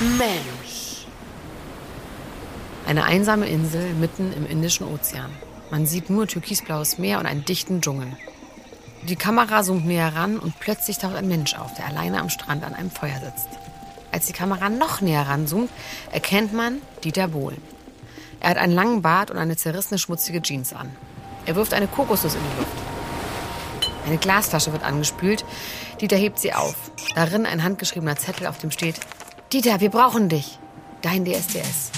Mensch. Eine einsame Insel mitten im Indischen Ozean. Man sieht nur türkisblaues Meer und einen dichten Dschungel. Die Kamera zoomt näher ran und plötzlich taucht ein Mensch auf, der alleine am Strand an einem Feuer sitzt. Als die Kamera noch näher ranzoomt, erkennt man Dieter Bohlen. Er hat einen langen Bart und eine zerrissene, schmutzige Jeans an. Er wirft eine Kokosnuss in die Luft. Eine Glasflasche wird angespült. Dieter hebt sie auf. Darin ein handgeschriebener Zettel, auf dem steht Dieter, wir brauchen dich. Dein DSDS.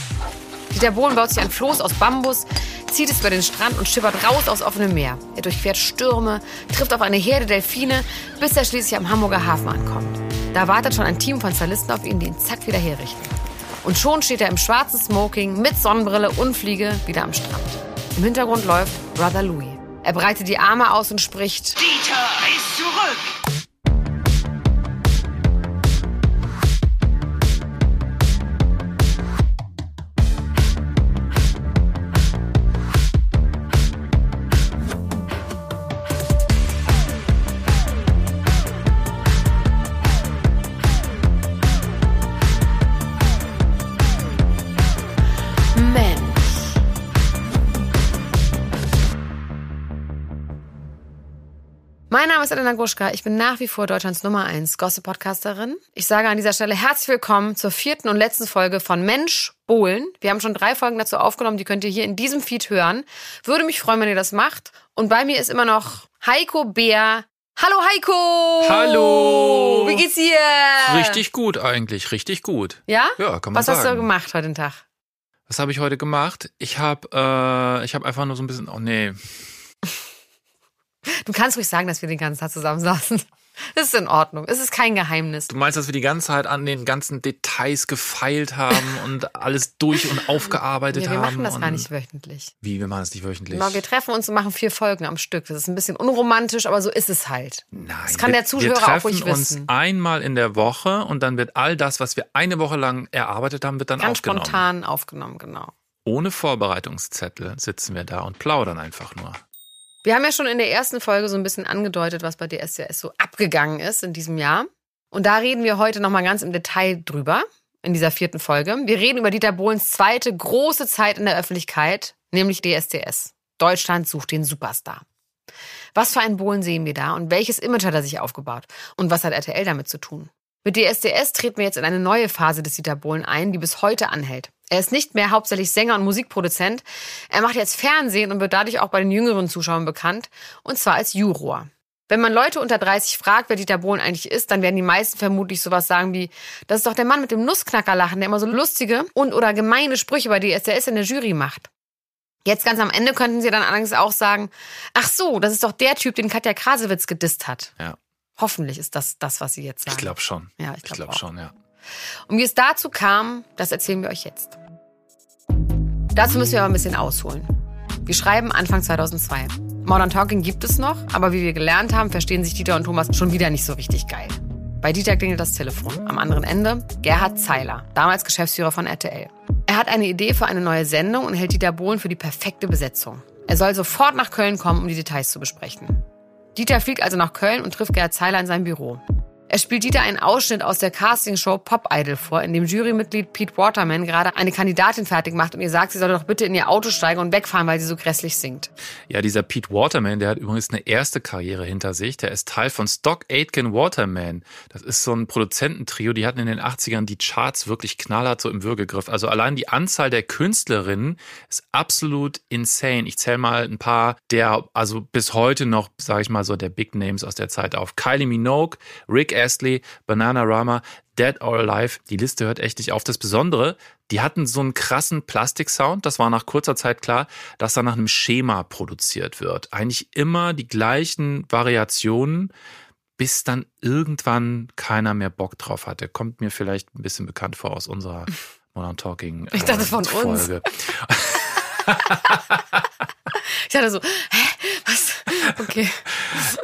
Dieter Bohlen baut sich ein Floß aus Bambus, zieht es über den Strand und schippert raus aufs offene Meer. Er durchquert Stürme, trifft auf eine Herde Delfine, bis er schließlich am Hamburger Hafen ankommt. Da wartet schon ein Team von Stylisten auf ihn, die ihn zack wieder herrichten. Und schon steht er im schwarzen Smoking mit Sonnenbrille und Fliege wieder am Strand. Im Hintergrund läuft Brother Louis. Er breitet die Arme aus und spricht: Dieter ist zurück! Ist Elena Gruschka. Ich bin nach wie vor Deutschlands Nummer 1 Gossip-Podcasterin. Ich sage an dieser Stelle herzlich willkommen zur vierten und letzten Folge von Mensch Bohlen. Wir haben schon drei Folgen dazu aufgenommen, die könnt ihr hier in diesem Feed hören. Würde mich freuen, wenn ihr das macht. Und bei mir ist immer noch Heiko Bär. Hallo Heiko! Hallo! Wie geht's dir? Richtig gut eigentlich, richtig gut. Ja? Ja, kann man Was sagen. hast du gemacht heute den Tag? Was habe ich heute gemacht? Ich habe äh, ich habe einfach nur so ein bisschen oh nee. Du kannst ruhig sagen, dass wir den ganzen Tag zusammen saßen. Das ist in Ordnung. Es ist kein Geheimnis. Du meinst, dass wir die ganze Zeit an den ganzen Details gefeilt haben und alles durch und aufgearbeitet Ja, wir haben? machen das gar nicht wöchentlich. Wie, wir machen das nicht wöchentlich? Genau, wir treffen uns und machen vier Folgen am Stück. Das ist ein bisschen unromantisch, aber so ist es halt. Nein, Das kann wir, der Zuhörer wir auch treffen ruhig uns wissen. einmal in der Woche und dann wird all das, was wir eine Woche lang erarbeitet haben, wird dann Ganz aufgenommen. spontan aufgenommen, genau. Ohne Vorbereitungszettel sitzen wir da und plaudern einfach nur. Wir haben ja schon in der ersten Folge so ein bisschen angedeutet, was bei DSDS so abgegangen ist in diesem Jahr. Und da reden wir heute nochmal ganz im Detail drüber, in dieser vierten Folge. Wir reden über Dieter Bohlens zweite große Zeit in der Öffentlichkeit, nämlich DSDS. Deutschland sucht den Superstar. Was für einen Bohlen sehen wir da und welches Image hat er sich aufgebaut? Und was hat RTL damit zu tun? Mit DSDS treten wir jetzt in eine neue Phase des Dieter Bohlen ein, die bis heute anhält. Er ist nicht mehr hauptsächlich Sänger und Musikproduzent. Er macht jetzt Fernsehen und wird dadurch auch bei den jüngeren Zuschauern bekannt. Und zwar als Juror. Wenn man Leute unter 30 fragt, wer Dieter Bohlen eigentlich ist, dann werden die meisten vermutlich sowas sagen wie, das ist doch der Mann mit dem Nussknackerlachen, der immer so lustige und oder gemeine Sprüche bei DSDS in der Jury macht. Jetzt ganz am Ende könnten sie dann allerdings auch sagen, ach so, das ist doch der Typ, den Katja Krasewitz gedisst hat. Ja. Hoffentlich ist das das, was sie jetzt sagen. Ich glaube schon. Ja, ich glaub glaube auch. schon, ja. Und wie es dazu kam, das erzählen wir euch jetzt. Dazu müssen wir aber ein bisschen ausholen. Wir schreiben Anfang 2002. Modern Talking gibt es noch, aber wie wir gelernt haben, verstehen sich Dieter und Thomas schon wieder nicht so richtig geil. Bei Dieter klingelt das Telefon. Am anderen Ende Gerhard Zeiler, damals Geschäftsführer von RTL. Er hat eine Idee für eine neue Sendung und hält Dieter Bohlen für die perfekte Besetzung. Er soll sofort nach Köln kommen, um die Details zu besprechen. Dieter fliegt also nach Köln und trifft Gerhard Zeiler in seinem Büro. Er spielt Dieter einen Ausschnitt aus der Castingshow Pop Idol vor, in dem Jurymitglied Pete Waterman gerade eine Kandidatin fertig macht und ihr sagt, sie soll doch bitte in ihr Auto steigen und wegfahren, weil sie so grässlich singt. Ja, dieser Pete Waterman, der hat übrigens eine erste Karriere hinter sich. Der ist Teil von Stock Aitken Waterman. Das ist so ein Produzententrio, die hatten in den 80ern die Charts wirklich knallhart so im Würgegriff. Also allein die Anzahl der Künstlerinnen ist absolut insane. Ich zähle mal ein paar der, also bis heute noch, sage ich mal so, der Big Names aus der Zeit auf. Kylie Minogue, Rick Astley, Bananarama, Dead or Alive. Die Liste hört echt nicht auf. Das Besondere, die hatten so einen krassen Plastiksound. Das war nach kurzer Zeit klar, dass da nach einem Schema produziert wird. Eigentlich immer die gleichen Variationen. bis dann irgendwann keiner mehr Bock drauf hatte. Kommt mir vielleicht ein bisschen bekannt vor aus unserer Modern Talking Ich dachte äh, von uns. Ich dachte so, hä, was? Okay.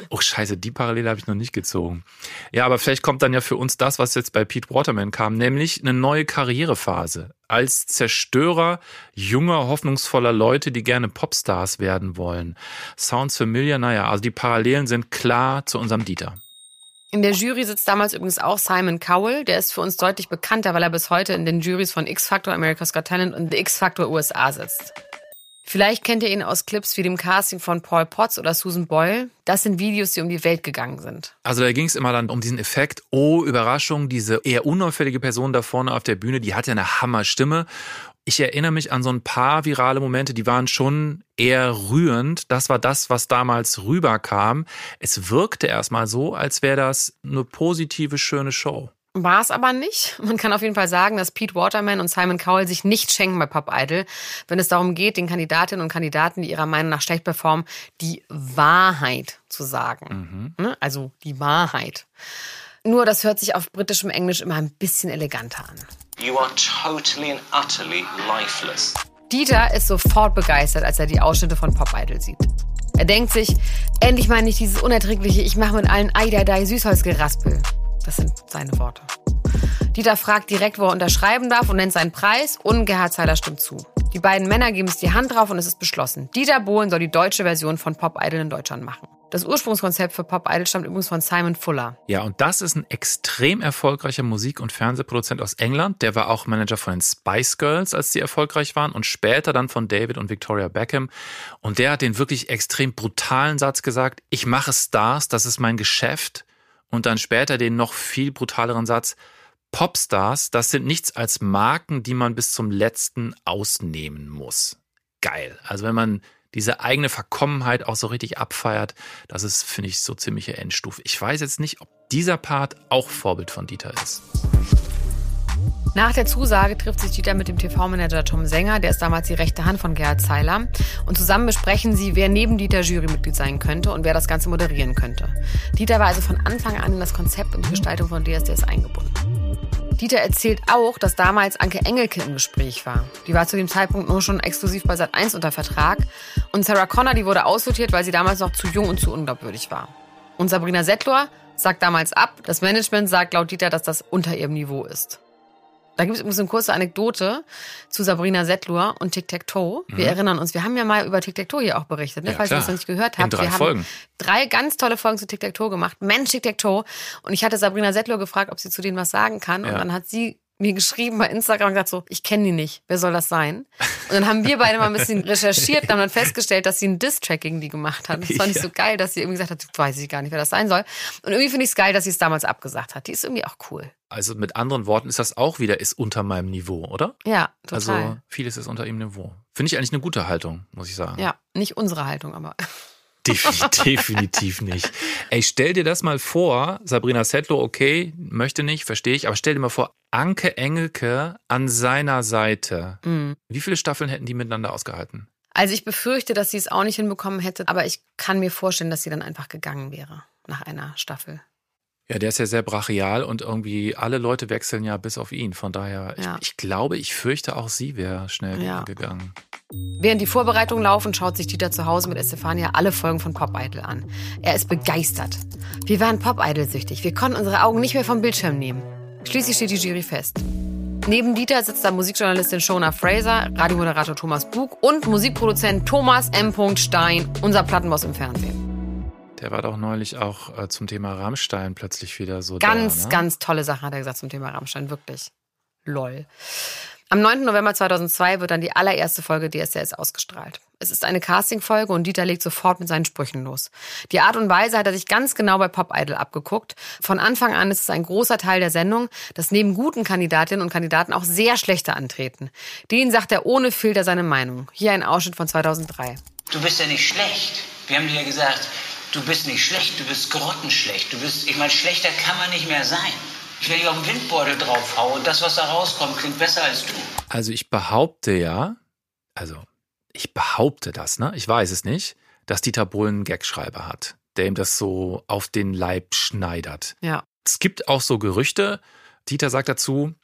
Oh scheiße, die Parallele habe ich noch nicht gezogen. Ja, aber vielleicht kommt dann ja für uns das, was jetzt bei Pete Waterman kam, nämlich eine neue Karrierephase. Als Zerstörer junger, hoffnungsvoller Leute, die gerne Popstars werden wollen. Sounds familiar, naja, also die Parallelen sind klar zu unserem Dieter. In der Jury sitzt damals übrigens auch Simon Cowell. Der ist für uns deutlich bekannter, weil er bis heute in den Juries von X Factor, America's Got Talent und The X Factor USA sitzt. Vielleicht kennt ihr ihn aus Clips wie dem Casting von Paul Potts oder Susan Boyle. Das sind Videos, die um die Welt gegangen sind. Also da ging es immer dann um diesen Effekt, oh, Überraschung, diese eher unauffällige Person da vorne auf der Bühne, die hat ja eine Hammerstimme. Ich erinnere mich an so ein paar virale Momente, die waren schon eher rührend. Das war das, was damals rüberkam. Es wirkte erstmal so, als wäre das eine positive, schöne Show. War es aber nicht. Man kann auf jeden Fall sagen, dass Pete Waterman und Simon Cowell sich nicht schenken bei Pop Idol, wenn es darum geht, den Kandidatinnen und Kandidaten, die ihrer Meinung nach schlecht performen, die Wahrheit zu sagen. Ne? Also die Wahrheit. Nur das hört sich auf britischem Englisch immer ein bisschen eleganter an. You are totally and utterly lifeless. Dieter ist sofort begeistert, als er die Ausschnitte von Pop Idol sieht. Er denkt sich, endlich mal nicht dieses unerträgliche, ich mache mit allen Eiderdei Süßholzgeraspel. Das sind seine Worte. Dieter fragt direkt, wo er unterschreiben darf und nennt seinen Preis und Gerhard Zeiler stimmt zu. Die beiden Männer geben es die Hand drauf und es ist beschlossen. Dieter Bohlen soll die deutsche Version von Pop Idol in Deutschland machen. Das Ursprungskonzept für Pop Idol stammt übrigens von Simon Fuller. Ja, und das ist ein extrem erfolgreicher Musik- und Fernsehproduzent aus England. Der war auch Manager von den Spice Girls, als die erfolgreich waren, und später dann von David und Victoria Beckham. Und der hat den wirklich extrem brutalen Satz gesagt, ich mache Stars, das ist mein Geschäft. Und dann später den noch viel brutaleren Satz, Popstars, das sind nichts als Marken, die man bis zum letzten ausnehmen muss. Geil. Also wenn man diese eigene Verkommenheit auch so richtig abfeiert, das ist, finde ich, so ziemliche Endstufe. Ich weiß jetzt nicht, ob dieser Part auch Vorbild von Dieter ist. Nach der Zusage trifft sich Dieter mit dem TV-Manager Tom Sänger, der ist damals die rechte Hand von Gerhard Zeiler. Und zusammen besprechen sie, wer neben Dieter Jurymitglied sein könnte und wer das Ganze moderieren könnte. Dieter war also von Anfang an in das Konzept und die Gestaltung von DSDS eingebunden. Dieter erzählt auch, dass damals Anke Engelke im Gespräch war. Die war zu dem Zeitpunkt nur schon exklusiv bei Sat1 unter Vertrag. Und Sarah Connor, die wurde aussortiert, weil sie damals noch zu jung und zu unglaubwürdig war. Und Sabrina Settler sagt damals ab. Das Management sagt laut Dieter, dass das unter ihrem Niveau ist. Da gibt es übrigens eine kurze Anekdote zu Sabrina Settler und Tic-Tac-Toe. Wir erinnern uns, wir haben ja mal über Tic-Tac-Toe hier auch berichtet, ne? Ja, falls ihr klar. das noch nicht gehört In habt. drei wir Folgen. haben drei ganz tolle Folgen zu Tic-Tac-Toe gemacht. Mensch, Tic-Tac-Toe. Und ich hatte Sabrina Settler gefragt, ob sie zu denen was sagen kann. Und Ja. dann hat sie mir geschrieben bei Instagram und gesagt so, ich kenne die nicht. Wer soll das sein? Und dann haben wir beide mal ein bisschen recherchiert und haben dann festgestellt, dass sie ein Diss-Track gegen die gemacht hat. Das fand ich Ja. so geil, dass sie irgendwie gesagt hat, weiß ich gar nicht, wer das sein soll. Und irgendwie finde ich es geil, dass sie es damals abgesagt hat. Die ist irgendwie auch cool. Also mit anderen Worten ist das auch wieder, ist unter meinem Niveau, oder? Ja, total. Also vieles ist unter ihrem Niveau. Finde ich eigentlich eine gute Haltung, muss ich sagen. Ja, nicht unsere Haltung, aber. Definitiv, definitiv nicht. Ey, stell dir das mal vor, Sabrina Settler, okay, möchte nicht, verstehe ich, aber stell dir mal vor, Anke Engelke an seiner Seite. Mm. Wie viele Staffeln hätten die miteinander ausgehalten? Also ich befürchte, dass sie es auch nicht hinbekommen hätte, aber ich kann mir vorstellen, dass sie dann einfach gegangen wäre nach einer Staffel. Ja, der ist ja sehr brachial und irgendwie alle Leute wechseln ja bis auf ihn. Von daher, Ja. ich, ich glaube, ich fürchte auch sie wäre schnell Ja. gegangen. Während die Vorbereitungen laufen, schaut sich Dieter zu Hause mit Estefania alle Folgen von Pop Idol an. Er ist begeistert. Wir waren Pop Idol süchtig. Wir konnten unsere Augen nicht mehr vom Bildschirm nehmen. Schließlich steht die Jury fest. Neben Dieter sitzt da Musikjournalistin Shona Fraser, Radiomoderator Thomas Bug und Musikproduzent Thomas M. Stein, unser Plattenboss im Fernsehen. Der war doch neulich auch äh, zum Thema Rammstein plötzlich wieder so Ganz, da, ne? ganz tolle Sachen hat er gesagt zum Thema Rammstein, wirklich. Lol. Am 9. November 2002 wird dann die allererste Folge DSDS ausgestrahlt. Es ist eine Castingfolge und Dieter legt sofort mit seinen Sprüchen los. Die Art und Weise hat er sich ganz genau bei Pop Idol abgeguckt. Von Anfang an ist es ein großer Teil der Sendung, dass neben guten Kandidatinnen und Kandidaten auch sehr schlechte antreten. Denen sagt er ohne Filter seine Meinung. Hier ein Ausschnitt von 2003. Du bist ja nicht schlecht. Wir haben dir ja gesagt, du bist nicht schlecht, du bist grottenschlecht. Du bist, ich meine, schlechter kann man nicht mehr sein. Ich auf den Windbeutel drauf haue und das, was da rauskommt, klingt besser als du. Also ich behaupte ja, also ich behaupte das, ne? Ich weiß es nicht, dass Dieter Bohlen einen Gagschreiber hat. der ihm das so auf den Leib schneidert. Ja. Es gibt auch so Gerüchte. Dieter sagt dazu,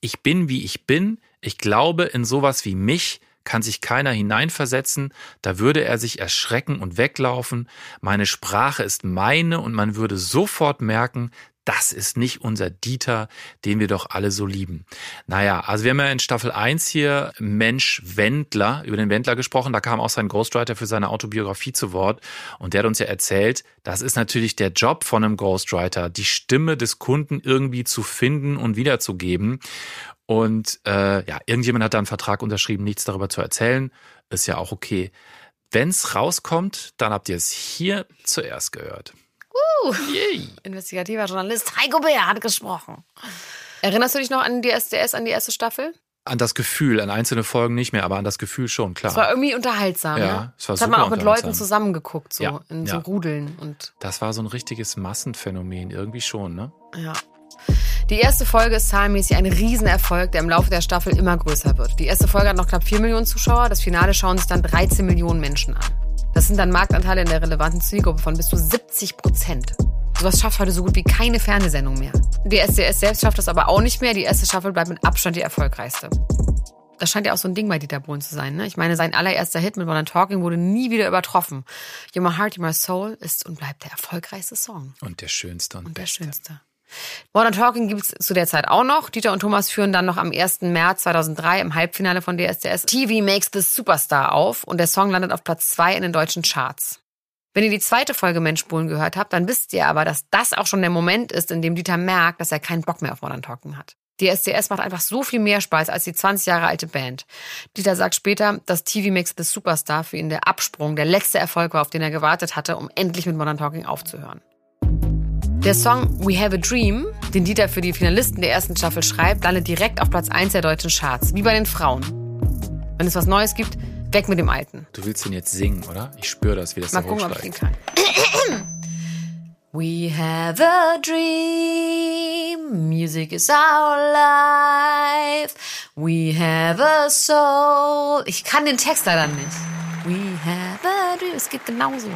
ich bin wie ich bin. Ich glaube, in sowas wie mich kann sich keiner hineinversetzen, da würde er sich erschrecken und weglaufen. Meine Sprache ist meine und man würde sofort merken, das ist nicht unser Dieter, den wir doch alle so lieben. Naja, also wir haben ja in Staffel 1 hier Mensch Wendler, über den Wendler gesprochen. Da kam auch sein Ghostwriter für seine Autobiografie zu Wort. Und der hat uns ja erzählt, das ist natürlich der Job von einem Ghostwriter, die Stimme des Kunden irgendwie zu finden und wiederzugeben. Und äh, ja, irgendjemand hat da einen Vertrag unterschrieben, nichts darüber zu erzählen. Ist ja auch okay. Wenn's rauskommt, dann habt ihr es hier zuerst gehört. Uh, investigativer Journalist Heiko Bär hat gesprochen. Erinnerst du dich noch an die SDS, an die erste Staffel? An das Gefühl, an einzelne Folgen nicht mehr, aber an das Gefühl schon, klar. Es war irgendwie unterhaltsam, Ja, ne? es war das hat man super auch mit Leuten zusammengeguckt, so Ja, in ja. so Rudeln und Das war so ein richtiges Massenphänomen, irgendwie schon, ne? ja. Die erste Folge ist zahlenmäßig ein Riesenerfolg, der im Laufe der Staffel immer größer wird. Die erste Folge hat noch knapp 4 Millionen Zuschauer, das Finale schauen sich dann 13 Millionen Menschen an. Das sind dann Marktanteile in der relevanten Zielgruppe von bis zu 70 Prozent. Sowas schafft heute so gut wie keine Fernsehsendung mehr. Die SDS selbst schafft das aber auch nicht mehr. Die erste Staffel bleibt mit Abstand die erfolgreichste. Das scheint ja auch so ein Ding bei Dieter Bohlen zu sein. Ne? Ich meine, sein allererster Hit mit Modern Talking wurde nie wieder übertroffen. You're My Heart, You're My Soul ist und bleibt der erfolgreichste Song. Und der schönste und, Und der beste. schönste. Modern Talking gibt's zu der Zeit auch noch. Dieter und Thomas führen dann noch am 1. März 2003 im Halbfinale von DSDS TV Makes the Superstar auf und der Song landet auf Platz 2 in den deutschen Charts. Wenn ihr die zweite Folge Mensch Bohlen gehört habt, dann wisst ihr aber, dass das auch schon der Moment ist, in dem Dieter merkt, dass er keinen Bock mehr auf Modern Talking hat. Die SDS macht einfach so viel mehr Spaß als die 20 Jahre alte Band. Dieter sagt später, dass TV Makes the Superstar für ihn der Absprung, der letzte Erfolg war, auf den er gewartet hatte, um endlich mit Modern Talking aufzuhören. Der Song We Have a Dream, den Dieter für die Finalisten der ersten Staffel schreibt, landet direkt auf Platz 1 der deutschen Charts, wie bei den Frauen. Wenn es was Neues gibt, weg mit dem Alten. Du willst ihn jetzt singen, oder? Ich spüre das, wie das Mal da gucken, ob ich hochsteigt. kann. We have a dream, music is our life. We have a soul. Ich kann den Text leider nicht. We have a dream. Es geht genauso.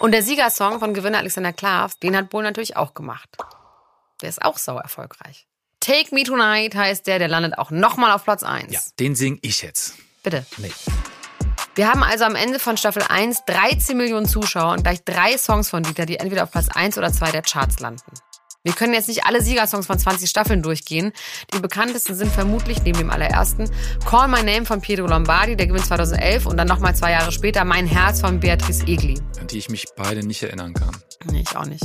Und der Siegersong von Gewinner Alexander Klaas, den hat Bohl natürlich auch gemacht. Der ist auch sau erfolgreich. Take Me Tonight heißt der, der landet auch nochmal auf Platz 1. Ja, den sing ich jetzt. Bitte. Nee. Wir haben also am Ende von Staffel 1 13 Millionen Zuschauer und gleich drei Songs von Dieter, die entweder auf Platz 1 oder 2 der Charts landen. Wir können jetzt nicht alle Siegersongs von 20 Staffeln durchgehen. Die bekanntesten sind vermutlich neben dem allerersten Call My Name von Pietro Lombardi, der gewinnt 2011 und dann nochmal zwei Jahre später Mein Herz von Beatrice Egli. An die ich mich beide nicht erinnern kann. Nee, ich auch nicht.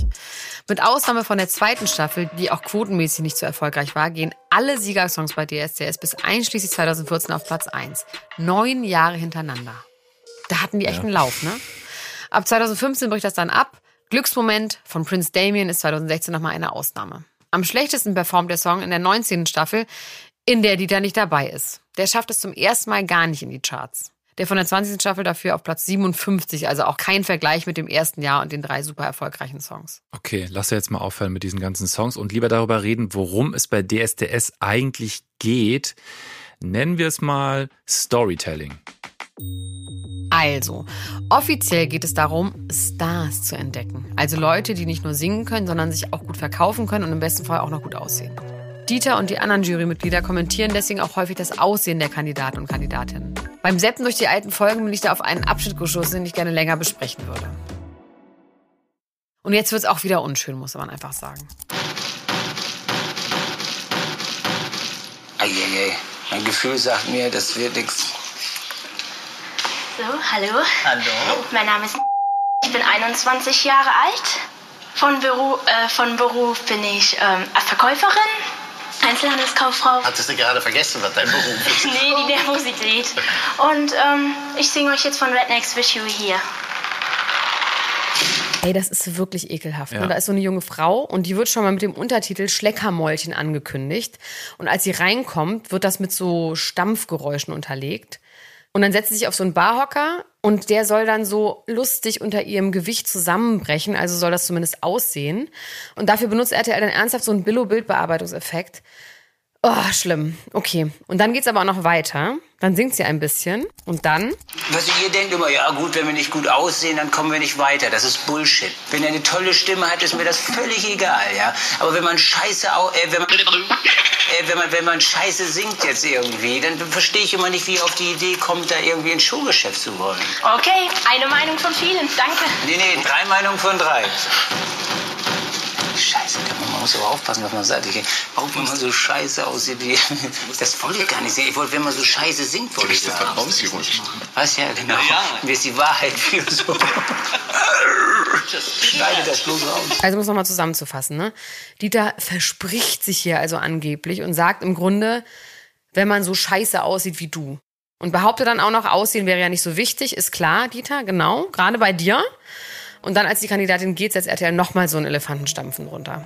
Mit Ausnahme von der zweiten Staffel, die auch quotenmäßig nicht so erfolgreich war, gehen alle Siegersongs bei DSDS bis einschließlich 2014 auf Platz 1. Neun Jahre hintereinander. Da hatten die echt Ja. einen Lauf, ne? Ab 2015 bricht das dann ab. Glücksmoment von Prince Damien ist 2016 nochmal eine Ausnahme. Am schlechtesten performt der Song in der 19. Staffel, in der Dieter nicht dabei ist. Der schafft es zum ersten Mal gar nicht in die Charts. Der von der 20. Staffel dafür auf Platz 57, also auch kein Vergleich mit dem ersten Jahr und den drei super erfolgreichen Songs. Okay, lass jetzt mal aufhören mit diesen ganzen Songs und lieber darüber reden, worum es bei DSDS eigentlich geht. Nennen wir es mal Storytelling. Also, offiziell geht es darum, Stars zu entdecken. Also Leute, die nicht nur singen können, sondern sich auch gut verkaufen können und im besten Fall auch noch gut aussehen. Dieter und die anderen Jurymitglieder kommentieren deswegen auch häufig das Aussehen der Kandidaten und Kandidatinnen. Beim Seppen durch die alten Folgen bin ich da auf einen Abschnitt geschossen, den ich gerne länger besprechen würde. Und jetzt wird es auch wieder unschön, muss man einfach sagen. Eieiei, mein Gefühl sagt mir, das wird nichts. So, hallo. Hallo? Mein Name ist. Ich bin 21 Jahre alt. Von Beruf, äh, von Beruf bin ich ähm, Verkäuferin, Einzelhandelskauffrau. Hattest du gerade vergessen, was dein Beruf ist? Nee, die Nervosität. Und ähm, ich singe euch jetzt von Rednecks Wish You Here. Ey, das ist wirklich ekelhaft. Ja. Ne? Da ist so eine junge Frau und die wird schon mal mit dem Untertitel Schleckermäulchen angekündigt. Und als sie reinkommt, wird das mit so Stampfgeräuschen unterlegt. Und dann setzt sie sich auf so einen Barhocker und der soll dann so lustig unter ihrem Gewicht zusammenbrechen. Also soll das zumindest aussehen. Und dafür benutzt RTL dann ernsthaft so einen Billo-Bildbearbeitungseffekt. Oh, schlimm. Okay. Und dann geht's aber auch noch weiter. Dann singt sie ein bisschen. Und dann? Was ihr denkt immer, ja gut, wenn wir nicht gut aussehen, dann kommen wir nicht weiter. Das ist Bullshit. Wenn er eine tolle Stimme hat, ist mir das völlig egal, ja. Aber wenn man scheiße, au äh, wenn, man, äh, wenn, man, wenn man scheiße singt jetzt irgendwie, dann verstehe ich immer nicht, wie ihr auf die Idee kommt, da irgendwie ein Showgeschäft zu wollen. Okay, eine Meinung von vielen. Danke. Nee, nee, drei Meinungen von drei. Scheiße, man muss aber aufpassen, was man sagt. Ich, auch wenn man so scheiße aussieht, wie, das wollte ich gar nicht sehen. Ich wollte, wenn man so scheiße singt, wollte ich sagen. Verkaufsjurist. Was, ja, genau. Mir ist die Wahrheit viel so. Schneide das bloß raus. Also um es nochmal zusammenzufassen, ne? Dieter verspricht sich hier also angeblich und sagt im Grunde, wenn man so scheiße aussieht wie du. Und behauptet dann auch noch, Aussehen wäre ja nicht so wichtig, ist klar, Dieter, genau, gerade bei dir. Und dann, als die Kandidatin geht, setzt RTL nochmal so einen Elefantenstampfen runter.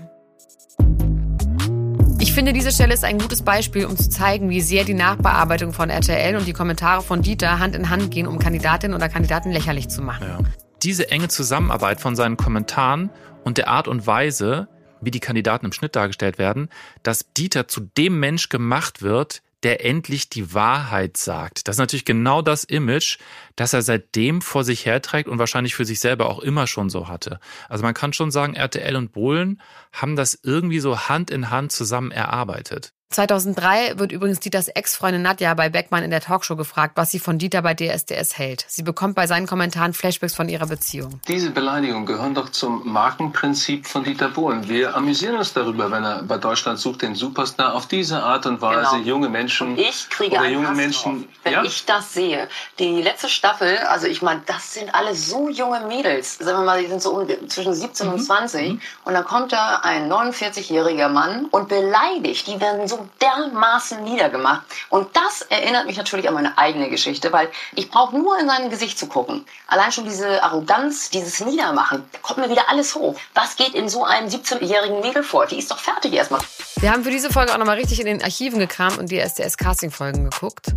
Ich finde, diese Stelle ist ein gutes Beispiel, um zu zeigen, wie sehr die Nachbearbeitung von RTL und die Kommentare von Dieter Hand in Hand gehen, um Kandidatinnen oder Kandidaten lächerlich zu machen. Ja. Diese enge Zusammenarbeit von seinen Kommentaren und der Art und Weise, wie die Kandidaten im Schnitt dargestellt werden, dass Dieter zu dem Mensch gemacht wird, der endlich die Wahrheit sagt. Das ist natürlich genau das Image, das er seitdem vor sich herträgt und wahrscheinlich für sich selber auch immer schon so hatte. Also man kann schon sagen, RTL und Bohlen haben das irgendwie so Hand in Hand zusammen erarbeitet. 2003 wird übrigens Dieters Ex-Freundin Nadja bei Beckmann in der Talkshow gefragt, was sie von Dieter bei DSDS hält. Sie bekommt bei seinen Kommentaren Flashbacks von ihrer Beziehung. Diese Beleidigungen gehören doch zum Markenprinzip von Dieter Bohlen. Wir amüsieren uns darüber, wenn er bei Deutschland sucht den Superstar auf diese Art und Weise Genau. junge Menschen Ich kriege oder einen junge Hass Menschen. drauf, wenn ja? ich das sehe. Die letzte Staffel, also ich meine, das sind alle so junge Mädels. Sagen wir mal, die sind so zwischen 17 Mhm. und 20. Und dann kommt da ein 49-jähriger Mann und beleidigt. Die werden so dermaßen niedergemacht. Und das erinnert mich natürlich an meine eigene Geschichte, weil ich brauche nur in sein Gesicht zu gucken. Allein schon diese Arroganz, dieses Niedermachen, da kommt mir wieder alles hoch. Was geht in so einem 17-jährigen Mädel vor? Die ist doch fertig erstmal. Wir haben für diese Folge auch nochmal richtig in den Archiven gekramt und die SDS-Casting-Folgen geguckt.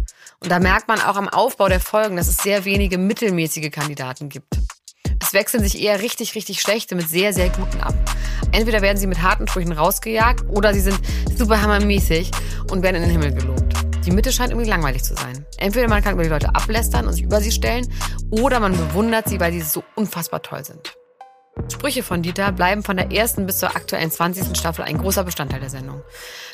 Und da merkt man auch am Aufbau der Folgen, dass es sehr wenige mittelmäßige Kandidaten gibt. Es wechseln sich eher richtig, richtig schlechte mit sehr, sehr guten ab. Entweder werden sie mit harten Sprüchen rausgejagt oder sie sind super hammermäßig und werden in den Himmel gelobt. Die Mitte scheint irgendwie langweilig zu sein. Entweder man kann über die Leute ablästern und sich über sie stellen oder man bewundert sie, weil sie so unfassbar toll sind. Sprüche von Dieter bleiben von der ersten bis zur aktuellen 20. Staffel ein großer Bestandteil der Sendung.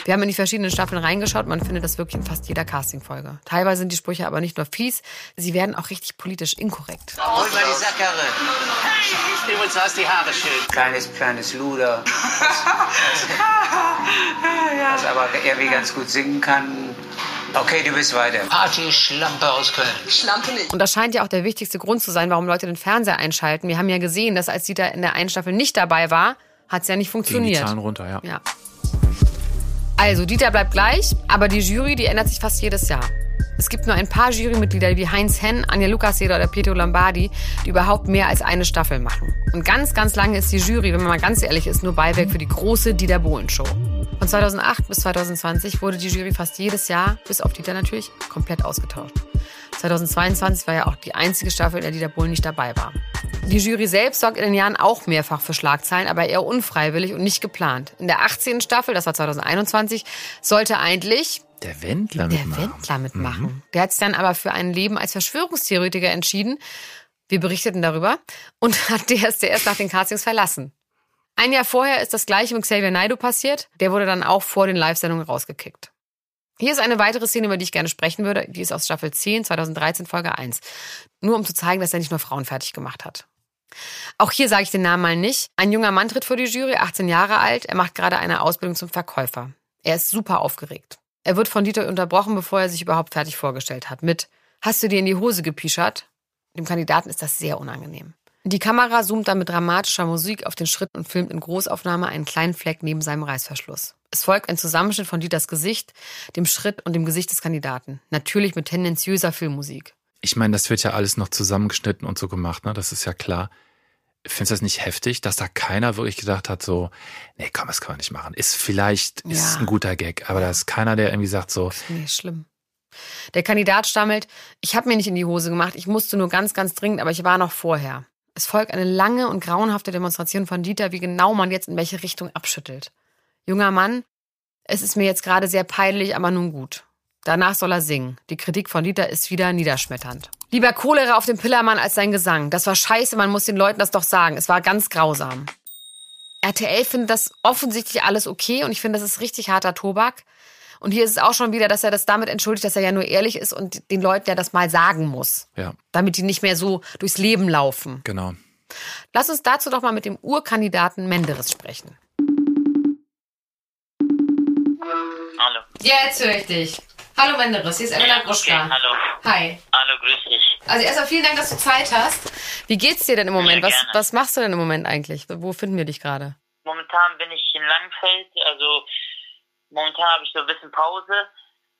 Wir haben in die verschiedenen Staffeln reingeschaut, man findet das wirklich in fast jeder Castingfolge. Teilweise sind die Sprüche aber nicht nur fies, sie werden auch richtig politisch inkorrekt. Hol mal die Sackkarre. Übrigens, du hast die Haare schön. Kleines, kleines Luder. Das aber irgendwie ganz gut singen kann. Okay, du bist weiter. Party-Schlampe aus Köln. Und das scheint ja auch der wichtigste Grund zu sein, warum Leute den Fernseher einschalten. Wir haben ja gesehen, dass als Dieter in der einen Staffel nicht dabei war, hat es ja nicht Gingen die funktioniert. Zahlen runter, ja. Ja. Also, Dieter bleibt gleich, aber die Jury, die ändert sich fast jedes Jahr. Es gibt nur ein paar Jurymitglieder wie Heinz Henn, Anja Lukaseder oder Pietro Lombardi, die überhaupt mehr als eine Staffel machen. Und ganz, ganz lange ist die Jury, wenn man mal ganz ehrlich ist, nur Beiwerk für die große Dieter Bohlen Show. Von 2008 bis 2020 wurde die Jury fast jedes Jahr, bis auf Dieter natürlich, komplett ausgetauscht. 2022 war ja auch die einzige Staffel, in der Dieter Bohlen nicht dabei war. Die Jury selbst sorgt in den Jahren auch mehrfach für Schlagzeilen, aber eher unfreiwillig und nicht geplant. In der 18. Staffel, das war 2021, sollte eigentlich Der Wendler der mitmachen. Wendler mitmachen. Der hat sich dann aber für ein Leben als Verschwörungstheoretiker entschieden. Wir berichteten darüber und hat DSDS nach den Castings verlassen. Ein Jahr vorher ist das gleiche mit Xavier Naidoo passiert. Der wurde dann auch vor den Live-Sendungen rausgekickt. Hier ist eine weitere Szene, über die ich gerne sprechen würde. Die ist aus Staffel 10, 2013, Folge 1. Nur um zu zeigen, dass er nicht nur Frauen fertig gemacht hat. Auch hier sage ich den Namen mal nicht. Ein junger Mann tritt vor die Jury, 18 Jahre alt. Er macht gerade eine Ausbildung zum Verkäufer. Er ist super aufgeregt. Er wird von Dieter unterbrochen, bevor er sich überhaupt fertig vorgestellt hat. Mit Hast du dir in die Hose gepischert? Dem Kandidaten ist das sehr unangenehm. Die Kamera zoomt dann mit dramatischer Musik auf den Schritt und filmt in Großaufnahme einen kleinen Fleck neben seinem Reißverschluss. Es folgt ein Zusammenschnitt von Dieters Gesicht, dem Schritt und dem Gesicht des Kandidaten. Natürlich mit tendenziöser Filmmusik. Ich meine, das wird ja alles noch zusammengeschnitten und so gemacht, ne? Das ist ja klar. Findest du das nicht heftig, dass da keiner wirklich gedacht hat, so, nee, komm, das kann man nicht machen. Ist vielleicht, ist Ja. ein guter Gag, aber da ist keiner, der irgendwie sagt so, Nee, schlimm. Der Kandidat stammelt, ich habe mir nicht in die Hose gemacht, ich musste nur ganz, ganz dringend, aber ich war noch vorher. Es folgt eine lange und grauenhafte Demonstration von Dieter, wie genau man jetzt in welche Richtung abschüttelt. Junger Mann, Es ist mir jetzt gerade sehr peinlich, aber nun gut. Danach soll er singen. Die Kritik von Dieter ist wieder niederschmetternd. Lieber Cholera auf dem Pillermann als sein Gesang. Das war scheiße, man muss den Leuten das doch sagen. Es war ganz grausam. RTL findet das offensichtlich alles okay und ich finde, das ist richtig harter Tobak. Und hier ist es auch schon wieder, dass er das damit entschuldigt, dass er ja nur ehrlich ist und den Leuten ja das mal sagen muss. Ja, Damit die nicht mehr so durchs Leben laufen. genau. Lass uns dazu doch mal mit dem Urkandidaten Menderes sprechen. Hallo. Ja, jetzt höre ich dich. Hallo Menderes, hier ist Emma Gruschka. hallo. Hi. Hallo, grüß dich. Also erstmal vielen Dank, dass du Zeit hast. Wie geht's dir denn im Moment? Sehr Was, gerne. was machst du denn im Moment eigentlich? Wo finden wir dich gerade? Momentan bin ich in Langenfeld, also momentan habe ich so ein bisschen Pause,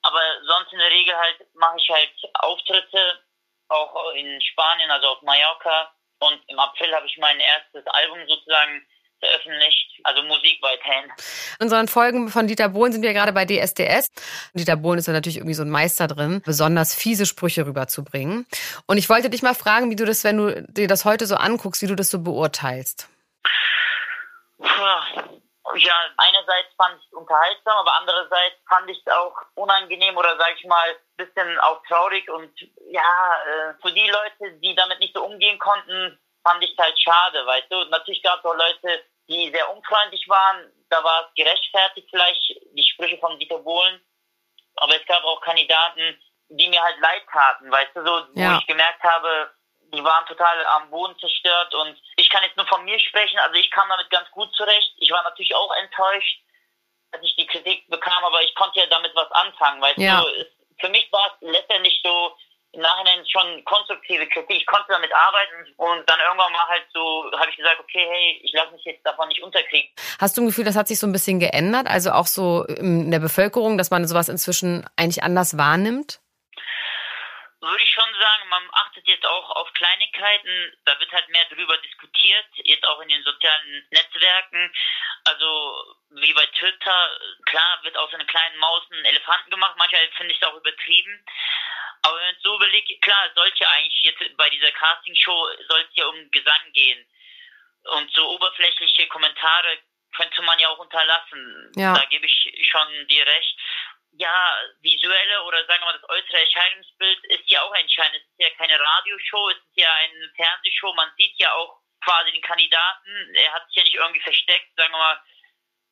aber sonst in der Regel halt mache ich halt Auftritte, auch in Spanien, also auf Mallorca und im April habe ich mein erstes Album sozusagen veröffentlicht, also Musik weiterhin. In unseren Folgen von Dieter Bohlen sind wir gerade bei DSDS. Dieter Bohlen ist ja natürlich irgendwie so ein Meister drin, besonders fiese Sprüche rüberzubringen. Und ich wollte dich mal fragen, wie du das, wenn du dir das heute so anguckst, wie du das so beurteilst. Ja, einerseits fand ich es unterhaltsam, aber andererseits fand ich es auch unangenehm oder sag ich mal bisschen auch traurig und ja, äh, für die Leute, die damit nicht so umgehen konnten, fand ich es halt schade, weißt du. Natürlich gab es auch Leute, die sehr unfreundlich waren, da war es gerechtfertigt vielleicht, die Sprüche von Dieter Bohlen, aber es gab auch Kandidaten, die mir halt leid taten, weißt du, so, Ja. wo ich gemerkt habe, die waren total am Boden zerstört und ich kann jetzt nur von mir sprechen, also ich kam damit ganz gut zurecht. Ich war natürlich auch enttäuscht, dass ich die Kritik bekam, aber ich konnte ja damit was anfangen, weißt Ja. Es, für mich war es letztendlich so im Nachhinein schon konstruktive Kritik. Ich konnte damit arbeiten und dann irgendwann mal halt so, habe ich gesagt, okay, hey, ich lasse mich jetzt davon nicht unterkriegen. Hast du ein Gefühl, das hat sich so ein bisschen geändert? Also auch so in der Bevölkerung, dass man sowas inzwischen eigentlich anders wahrnimmt? Würde ich schon sagen, man achtet jetzt auch auf Kleinigkeiten, da wird halt mehr drüber diskutiert, jetzt auch in den sozialen Netzwerken. Also wie bei Twitter, klar wird aus einer kleinen Maus einen Elefanten gemacht, manchmal finde ich es auch übertrieben. Aber wenn man es so überlegt, klar, es sollte eigentlich jetzt bei dieser Castingshow soll es ja um Gesang gehen. Und so oberflächliche Kommentare könnte man ja auch unterlassen. Ja. Da gebe ich schon dir recht ja, visuelle oder sagen wir mal das äußere Erscheinungsbild ist ja auch entscheidend. Es ist ja keine Radioshow, es ist ja eine Fernsehshow. Man sieht ja auch quasi den Kandidaten. Er hat sich ja nicht irgendwie versteckt, sagen wir mal,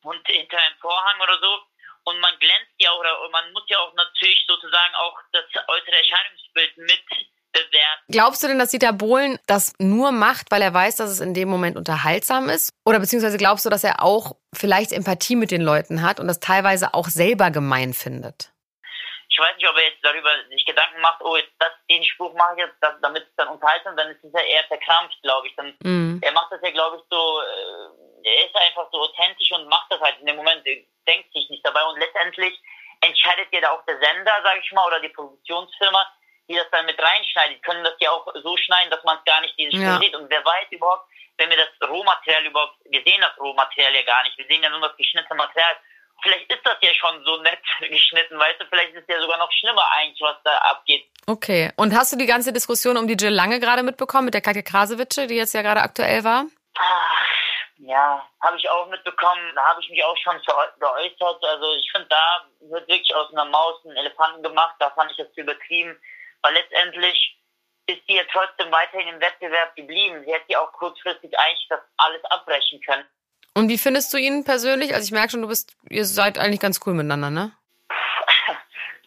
und hinter einem Vorhang oder so. Und man glänzt ja auch, oder man muss ja auch natürlich sozusagen auch das äußere Erscheinungsbild mit bewerten. Glaubst du denn, dass Dieter Bohlen das nur macht, weil er weiß, dass es in dem Moment unterhaltsam ist? Oder beziehungsweise glaubst du, dass er auch vielleicht Empathie mit den Leuten hat und das teilweise auch selber gemein findet? Ich weiß nicht, ob er jetzt darüber sich Gedanken macht, oh, jetzt das, den Spruch mache ich jetzt, das, damit es dann unterhaltsam ist, dann ist es ja eher verkrampft, glaube ich. Dann, Mhm. Er macht das ja, glaube ich, so, äh, er ist einfach so authentisch und macht das halt in dem Moment, er denkt sich nicht dabei und letztendlich entscheidet ja da auch der Sender, sage ich mal, oder die Produktionsfirma, die das dann mit reinschneidet, Die können das ja auch so schneiden, dass man es gar nicht diesen Ja. Sieht. Und wer weiß überhaupt, wenn wir das Rohmaterial überhaupt, wir sehen das Rohmaterial ja gar nicht, wir sehen ja nur das geschnittene Material. Vielleicht ist das ja schon so nett geschnitten, weißt du, vielleicht ist es ja sogar noch schlimmer eigentlich, was da abgeht. Okay. Und hast du die ganze Diskussion um die Jill Lange gerade mitbekommen mit der Katja Krasewitsche, die jetzt ja gerade aktuell war? Ah, Ja, habe ich auch mitbekommen. Da habe ich mich auch schon geäu- geäußert. Also ich finde, da wird wirklich aus einer Maus ein Elefanten gemacht. Da fand ich das zu übertrieben. Weil letztendlich ist sie ja trotzdem weiterhin im Wettbewerb geblieben. Sie hätte ja auch kurzfristig eigentlich das alles abbrechen können. Und wie findest du ihn persönlich? Also ich merke schon, du bist, ihr seid eigentlich ganz cool miteinander, ne?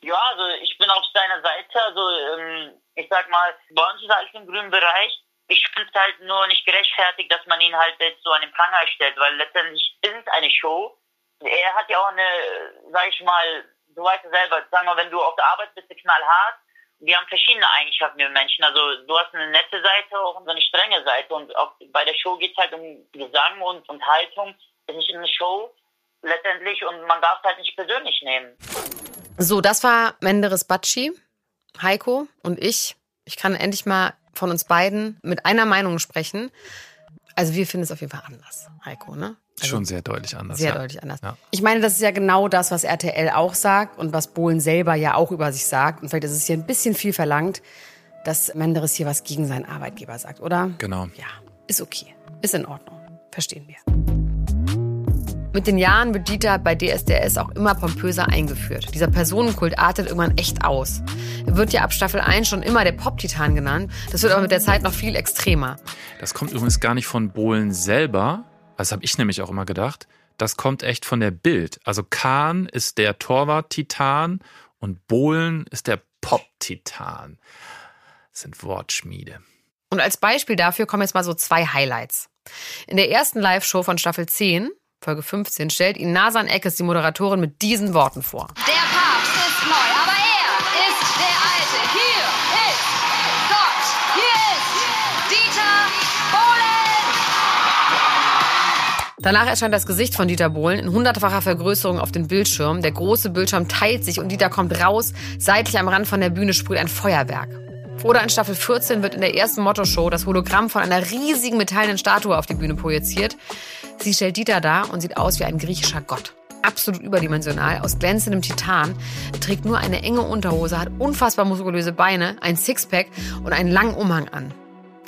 Ja, also ich bin auf seiner Seite. Also ähm, ich sag mal, bei uns ist alles im grünen Bereich. Ich finde es halt nur nicht gerechtfertigt, dass man ihn halt jetzt so an den Pranger stellt, weil letztendlich ist es eine Show. Er hat ja auch eine, sag ich mal, du weißt ja selber, sagen wir, wenn du auf der Arbeit bist, knallhart. Wir haben verschiedene Eigenschaften, wir Menschen. Also du hast eine nette Seite, auch so eine strenge Seite. Und auch bei der Show geht es halt um Gesang und, und Haltung. Es ist eine Show letztendlich und man darf es halt nicht persönlich nehmen. So, das war Menderes Batschi, Heiko und ich. Ich kann endlich mal von uns beiden mit einer Meinung sprechen. Also wir finden es auf jeden Fall anders, Heiko, ne? Also Schon sehr deutlich anders. sehr ja. deutlich anders. Ja. Ich meine, das ist ja genau das, was RTL auch sagt und was Bohlen selber ja auch über sich sagt. Und vielleicht ist es hier ein bisschen viel verlangt, dass Menderes hier was gegen seinen Arbeitgeber sagt, oder? Genau. Ja, ist okay. Ist in Ordnung. Verstehen wir. Mit den Jahren wird Dieter bei DSDS auch immer pompöser eingeführt. Dieser Personenkult artet irgendwann echt aus. Er wird ja ab Staffel 1 schon immer der Pop-Titan genannt. Das wird aber mit der Zeit noch viel extremer. Das kommt übrigens gar nicht von Bohlen selber. Das habe ich nämlich auch immer gedacht. Das kommt echt von der Bild. Also Kahn ist der Torwart-Titan und Bohlen ist der Pop-Titan. Das sind Wortschmiede. Und als Beispiel dafür kommen jetzt mal so zwei Highlights. In der ersten Live-Show von Staffel 10 Folge 15 stellt ihn Nasan Eckes, die Moderatorin, mit diesen Worten vor. Der Papst Danach erscheint das Gesicht von Dieter Bohlen in hundertfacher Vergrößerung auf den Bildschirm. Der große Bildschirm teilt sich und Dieter kommt raus. Seitlich am Rand von der Bühne sprüht ein Feuerwerk. Oder in Staffel 14 wird in der ersten Motto-Show das Hologramm von einer riesigen metallenen Statue auf die Bühne projiziert. Sie stellt Dieter dar und sieht aus wie ein griechischer Gott. Absolut überdimensional, aus glänzendem Titan, trägt nur eine enge Unterhose, hat unfassbar muskulöse Beine, ein Sixpack und einen langen Umhang an.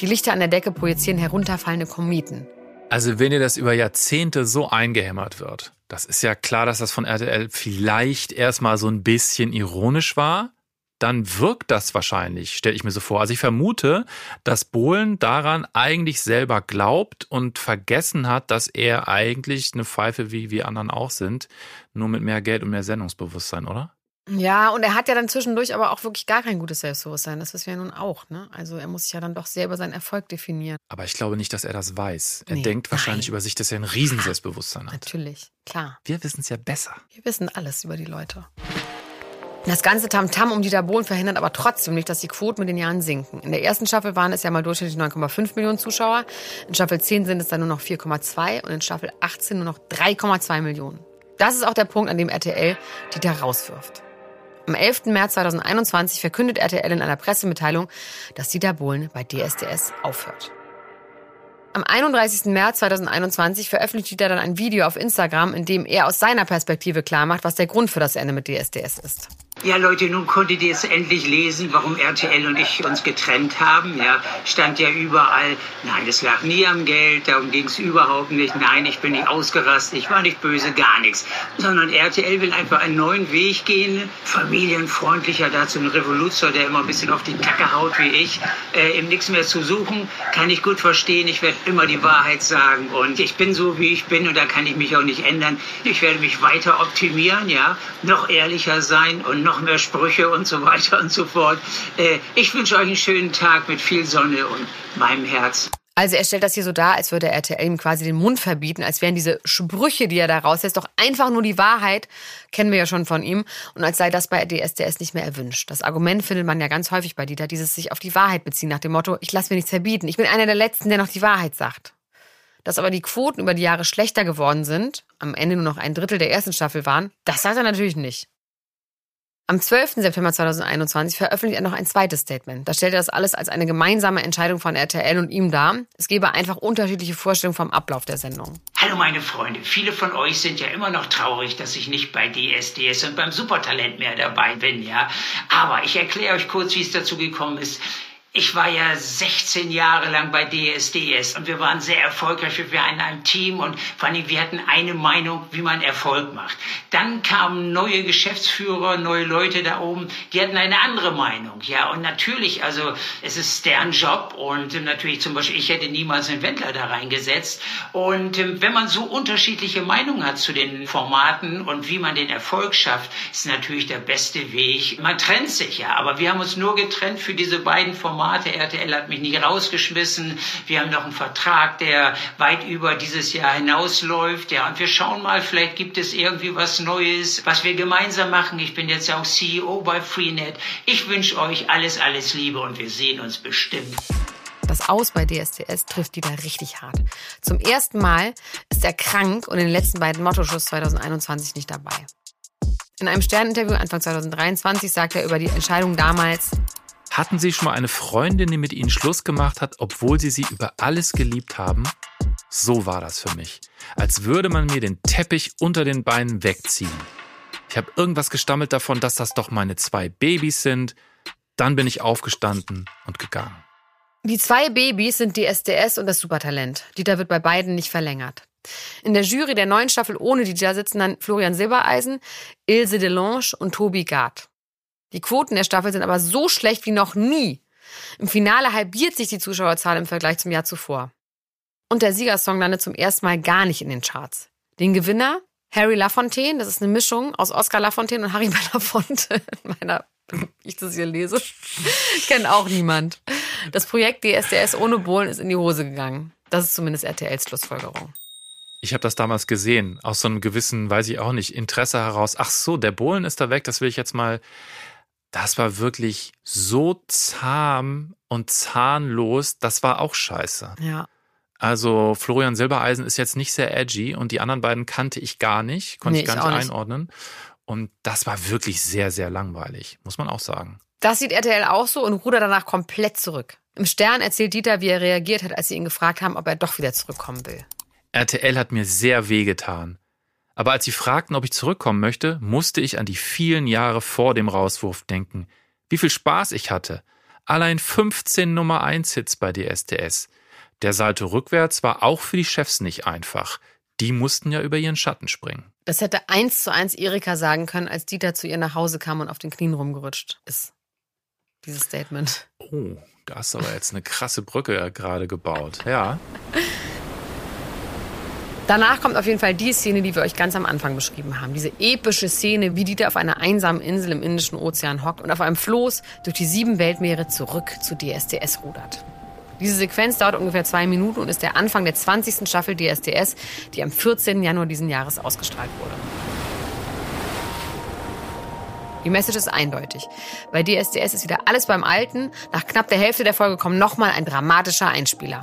Die Lichter an der Decke projizieren herunterfallende Kometen. Also wenn dir das über Jahrzehnte so eingehämmert wird, das ist ja klar, dass das von RTL vielleicht erstmal so ein bisschen ironisch war, dann wirkt das wahrscheinlich, stelle ich mir so vor. Also ich vermute, dass Bohlen daran eigentlich selber glaubt und vergessen hat, dass er eigentlich eine Pfeife wie wir anderen auch sind, nur mit mehr Geld und mehr Sendungsbewusstsein, oder? Ja, und er hat ja dann zwischendurch aber auch wirklich gar kein gutes Selbstbewusstsein. Das wissen wir ja nun auch, ne? Also er muss sich ja dann doch sehr über seinen Erfolg definieren. Aber ich glaube nicht, dass er das weiß. Er Nee, denkt wahrscheinlich nein. über sich, dass er ein riesen Selbstbewusstsein hat. Natürlich, klar. Wir wissen es ja besser. Wir wissen alles über die Leute. Das ganze Tamtam um Dieter Bohlen verhindert aber trotzdem nicht, dass die Quoten mit den Jahren sinken. In der ersten Staffel waren es ja mal durchschnittlich 9,5 Millionen Zuschauer. In Staffel 10 sind es dann nur noch 4,2 und in Staffel 18 nur noch 3,2 Millionen. Das ist auch der Punkt, an dem RTL Dieter rauswirft. Am 11. März 2021 verkündet RTL in einer Pressemitteilung, dass Dieter Bohlen bei DSDS aufhört. Am 31. März 2021 veröffentlicht Dieter dann ein Video auf Instagram, in dem er aus seiner Perspektive klarmacht, was der Grund für das Ende mit DSDS ist. Ja, Leute, nun konntet ihr es endlich lesen, warum RTL und ich uns getrennt haben. Ja, stand ja überall, nein, es lag nie am Geld, darum ging es überhaupt nicht. Nein, ich bin nicht ausgerastet, ich war nicht böse, gar nichts. Sondern RTL will einfach einen neuen Weg gehen, familienfreundlicher, dazu ein Revoluzer, der immer ein bisschen auf die Kacke haut wie ich. Äh, ihm nichts mehr zu suchen, kann ich gut verstehen. Ich werde immer die Wahrheit sagen und ich bin so, wie ich bin und da kann ich mich auch nicht ändern. Ich werde mich weiter optimieren, ja, noch ehrlicher sein und noch mehr Sprüche und so weiter und so fort. Äh, ich wünsche euch einen schönen Tag mit viel Sonne und meinem Herz. Also er stellt das hier so dar, als würde RTL ihm quasi den Mund verbieten, als wären diese Sprüche, die er da rauslässt, doch einfach nur die Wahrheit, kennen wir ja schon von ihm, und als sei das bei DSDS nicht mehr erwünscht. Das Argument findet man ja ganz häufig bei Dieter, dieses sich auf die Wahrheit beziehen, nach dem Motto, ich lasse mir nichts verbieten, ich bin einer der Letzten, der noch die Wahrheit sagt. Dass aber die Quoten über die Jahre schlechter geworden sind, am Ende nur noch ein Drittel der ersten Staffel waren, das sagt er natürlich nicht. Am 12. September 2021 veröffentlicht er noch ein zweites Statement. Da stellt er das alles als eine gemeinsame Entscheidung von RTL und ihm dar. Es gebe einfach unterschiedliche Vorstellungen vom Ablauf der Sendung. Hallo meine Freunde, viele von euch sind ja immer noch traurig, dass ich nicht bei DSDS und beim Supertalent mehr dabei bin, ja. Aber ich erkläre euch kurz, wie es dazu gekommen ist. Ich war ja 16 Jahre lang bei DSDS und wir waren sehr erfolgreich. Wir waren in einem Team und vor allem wir hatten eine Meinung, wie man Erfolg macht. Dann kamen neue Geschäftsführer, neue Leute da oben, die hatten eine andere Meinung. Ja, und natürlich, also es ist deren Job und natürlich zum Beispiel, ich hätte niemals einen Wendler da reingesetzt. Und ähm, wenn man so unterschiedliche Meinungen hat zu den Formaten und wie man den Erfolg schafft, ist natürlich der beste Weg. Man trennt sich ja, aber wir haben uns nur getrennt für diese beiden Formate. RTL hat mich nicht rausgeschmissen. Wir haben noch einen Vertrag, der weit über dieses Jahr hinausläuft. Ja, und wir schauen mal, vielleicht gibt es irgendwie was Neues, was wir gemeinsam machen. Ich bin jetzt auch CEO bei Freenet. Ich wünsche euch alles, alles Liebe und wir sehen uns bestimmt. Das Aus bei DSDS trifft Dieter richtig hart. Zum ersten Mal ist er krank und in den letzten beiden Motto-Schuss 2021 nicht dabei. In einem Sterninterview Anfang 2023 sagt er über die Entscheidung damals, Hatten Sie schon mal eine Freundin, die mit Ihnen Schluss gemacht hat, obwohl Sie sie über alles geliebt haben? So war das für mich. Als würde man mir den Teppich unter den Beinen wegziehen. Ich habe irgendwas gestammelt davon, dass das doch meine zwei Babys sind. Dann bin ich aufgestanden und gegangen. Die zwei Babys sind DSDS und das Supertalent. Dieter wird bei beiden nicht verlängert. In der Jury der neuen Staffel ohne Dieter sitzen dann Florian Silbereisen, Ilse Delange und Tobi Gard. Die Quoten der Staffel sind aber so schlecht wie noch nie. Im Finale halbiert sich die Zuschauerzahl im Vergleich zum Jahr zuvor. Und der Siegersong landet zum ersten Mal gar nicht in den Charts. Den Gewinner, Harry Lafontaine, das ist eine Mischung aus Oscar Lafontaine und Harry Belafonte, in meiner, ich das hier lese, kennt auch niemand. Das Projekt DSDS ohne Bohlen ist in die Hose gegangen. Das ist zumindest RTLs Schlussfolgerung. Ich habe das damals gesehen, aus so einem gewissen, weiß ich auch nicht, Interesse heraus. Ach so, der Bohlen ist da weg, das will ich jetzt mal. Das war wirklich so zahm und zahnlos, das war auch scheiße. Ja. Also Florian Silbereisen ist jetzt nicht sehr edgy und die anderen beiden kannte ich gar nicht, konnte Nee, ich gar ich nicht nicht. einordnen. Und das war wirklich sehr, sehr langweilig, muss man auch sagen. Das sieht RTL auch so und rudert danach komplett zurück. Im Stern erzählt Dieter, wie er reagiert hat, als sie ihn gefragt haben, ob er doch wieder zurückkommen will. RTL hat mir sehr wehgetan. Aber als sie fragten, ob ich zurückkommen möchte, musste ich an die vielen Jahre vor dem Rauswurf denken. Wie viel Spaß ich hatte. Allein 15 Nummer 1 Hits bei DSDS. Der Salto rückwärts war auch für die Chefs nicht einfach. Die mussten ja über ihren Schatten springen. Das hätte eins zu eins Erika sagen können, als Dieter zu ihr nach Hause kam und auf den Knien rumgerutscht ist. Dieses Statement. Oh, da hast du aber jetzt eine krasse Brücke gerade gebaut. Ja. Danach kommt auf jeden Fall die Szene, die wir euch ganz am Anfang beschrieben haben. Diese epische Szene, wie Dieter auf einer einsamen Insel im Indischen Ozean hockt und auf einem Floß durch die sieben Weltmeere zurück zu DSDS rudert. Diese Sequenz dauert ungefähr zwei Minuten und ist der Anfang der 20. Staffel DSDS, die am 14. Januar diesen Jahres ausgestrahlt wurde. Die Message ist eindeutig. Bei DSDS ist wieder alles beim Alten. Nach knapp der Hälfte der Folge kommt nochmal ein dramatischer Einspieler.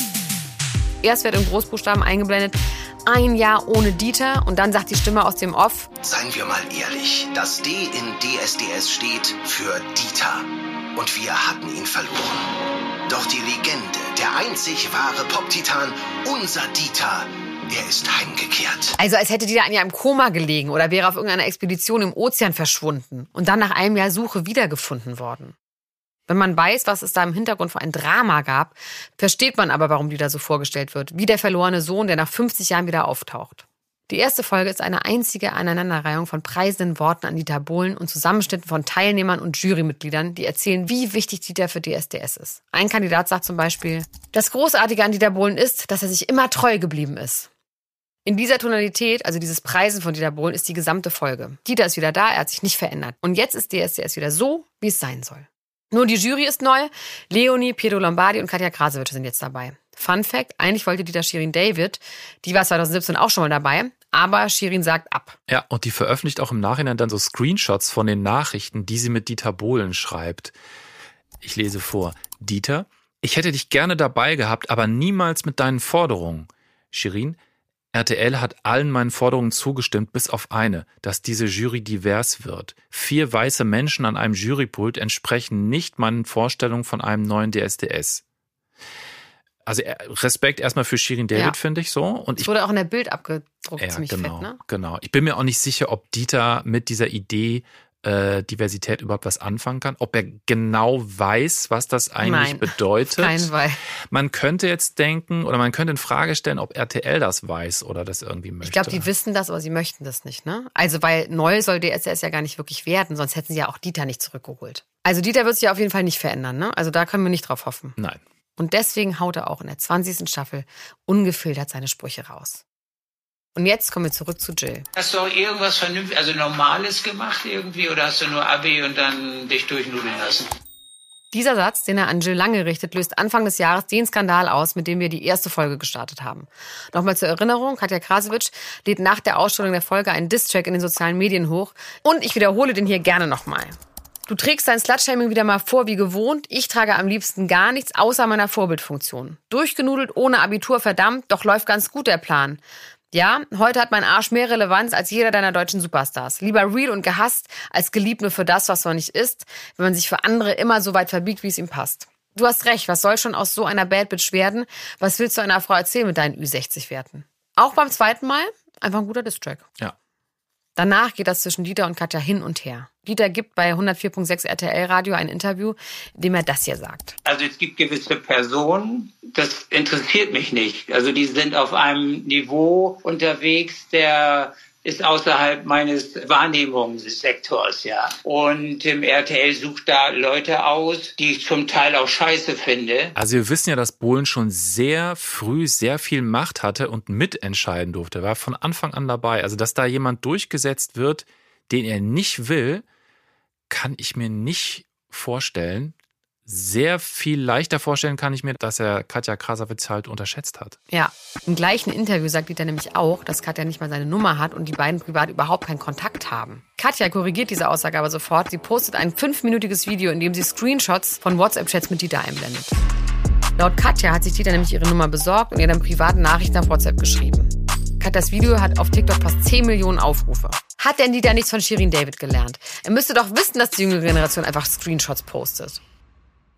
Erst wird in Großbuchstaben eingeblendet, ein Jahr ohne Dieter und dann sagt die Stimme aus dem Off, Seien wir mal ehrlich, das D in DSDS steht für Dieter. Und wir hatten ihn verloren. Doch die Legende, der einzig wahre Pop-Titan, unser Dieter, er ist heimgekehrt. also als hätte Dieter in einem Koma gelegen oder wäre auf irgendeiner Expedition im Ozean verschwunden und dann nach einem Jahr Suche wiedergefunden worden. Wenn man weiß, was es da im Hintergrund für ein Drama gab, versteht man aber, warum Dieter so vorgestellt wird, wie der verlorene Sohn, der nach 50 Jahren wieder auftaucht. Die erste Folge ist eine einzige Aneinanderreihung von preisenden Worten an Dieter Bohlen und Zusammenschnitten von Teilnehmern und Jurymitgliedern, die erzählen, wie wichtig Dieter für DSDS ist. Ein Kandidat sagt zum Beispiel, das Großartige an Dieter Bohlen ist, dass er sich immer treu geblieben ist. In dieser Tonalität, also dieses Preisen von Dieter Bohlen, ist die gesamte Folge. Dieter ist wieder da, er hat sich nicht verändert. Und jetzt ist DSDS wieder so, wie es sein soll. Nur die Jury ist neu. Leonie, Pietro Lombardi und Katja Krasowitsch sind jetzt dabei. Fun Fact, eigentlich wollte Dieter Shirin David, die war 2017 auch schon mal dabei, aber Shirin sagt ab. Ja, und die veröffentlicht auch im Nachhinein dann so Screenshots von den Nachrichten, die sie mit Dieter Bohlen schreibt. Ich lese vor. Dieter, ich hätte dich gerne dabei gehabt, aber niemals mit deinen Forderungen. Shirin, RTL hat allen meinen Forderungen zugestimmt, bis auf eine, dass diese Jury divers wird. Vier weiße Menschen an einem Jurypult entsprechen nicht meinen Vorstellungen von einem neuen DSDS. Also äh, Respekt erstmal für Shirin David, Ja. finde ich so. Und Es ich wurde auch in der Bild abgedruckt, ja, ziemlich genau, fett, ne? genau. Ich bin mir auch nicht sicher, ob Dieter mit dieser Idee äh, Diversität überhaupt was anfangen kann, ob er genau weiß, was das eigentlich Nein, bedeutet. Kein Fall. Man könnte jetzt denken oder man könnte in Frage stellen, ob RTL das weiß oder das irgendwie möchte. Ich glaube, die wissen das, aber sie möchten das nicht, ne? Also, weil neu soll DSDS ja gar nicht wirklich werden, sonst hätten sie ja auch Dieter nicht zurückgeholt. Also, Dieter wird sich ja auf jeden Fall nicht verändern, ne? Also, da können wir nicht drauf hoffen. Nein. Und deswegen haut er auch in der 20. Staffel ungefiltert seine Sprüche raus. Und jetzt kommen wir zurück zu Jill. Hast du auch irgendwas vernünftig, also Normales gemacht irgendwie oder hast du nur Abi und dann dich durchnudeln lassen? Dieser Satz, den er an Jill Lange richtet, löst Anfang des Jahres den Skandal aus, mit dem wir die erste Folge gestartet haben. Nochmal zur Erinnerung, Katja Krasowitsch lädt nach der Ausstrahlung der Folge einen Distrack in den sozialen Medien hoch. Und ich wiederhole den hier gerne nochmal. Du trägst dein Slutshaming wieder mal vor wie gewohnt. Ich trage am liebsten gar nichts außer meiner Vorbildfunktion. Durchgenudelt, ohne Abitur, verdammt, doch läuft ganz gut der Plan. Ja, heute hat mein Arsch mehr Relevanz als jeder deiner deutschen Superstars. Lieber real und gehasst, als geliebt nur für das, was man nicht ist, wenn man sich für andere immer so weit verbiegt, wie es ihm passt. Du hast recht, was soll schon aus so einer Bad Bitch werden? Was willst du einer Frau erzählen mit deinen Ü60-Werten? Auch beim zweiten Mal einfach ein guter Distrack. Ja. Danach geht das zwischen Dieter und Katja hin und her. Dieter gibt bei 104.6 RTL Radio ein Interview, in dem er das hier sagt. Also es gibt gewisse Personen, das interessiert mich nicht. Also die sind auf einem Niveau unterwegs, der ist außerhalb meines Wahrnehmungssektors, ja. Und im RTL sucht da Leute aus, die ich zum Teil auch scheiße finde. Also wir wissen ja, dass Bohlen schon sehr früh sehr viel Macht hatte und mitentscheiden durfte. War von Anfang an dabei. Also dass da jemand durchgesetzt wird, den er nicht will, kann ich mir nicht vorstellen. Sehr viel leichter vorstellen kann ich mir, dass er Katja Krasavitz halt unterschätzt hat. Ja, im gleichen Interview sagt Dieter nämlich auch, dass Katja nicht mal seine Nummer hat und die beiden privat überhaupt keinen Kontakt haben. Katja korrigiert diese Aussage aber sofort. Sie postet ein fünfminütiges Video, in dem sie Screenshots von WhatsApp-Chats mit Dieter einblendet. Laut Katja hat sich Dieter nämlich ihre Nummer besorgt und ihr dann privaten Nachrichten auf WhatsApp geschrieben. Katjas Video hat auf TikTok fast 10 Millionen Aufrufe. Hat denn Dieter nichts von Shirin David gelernt? Er müsste doch wissen, dass die jüngere Generation einfach Screenshots postet.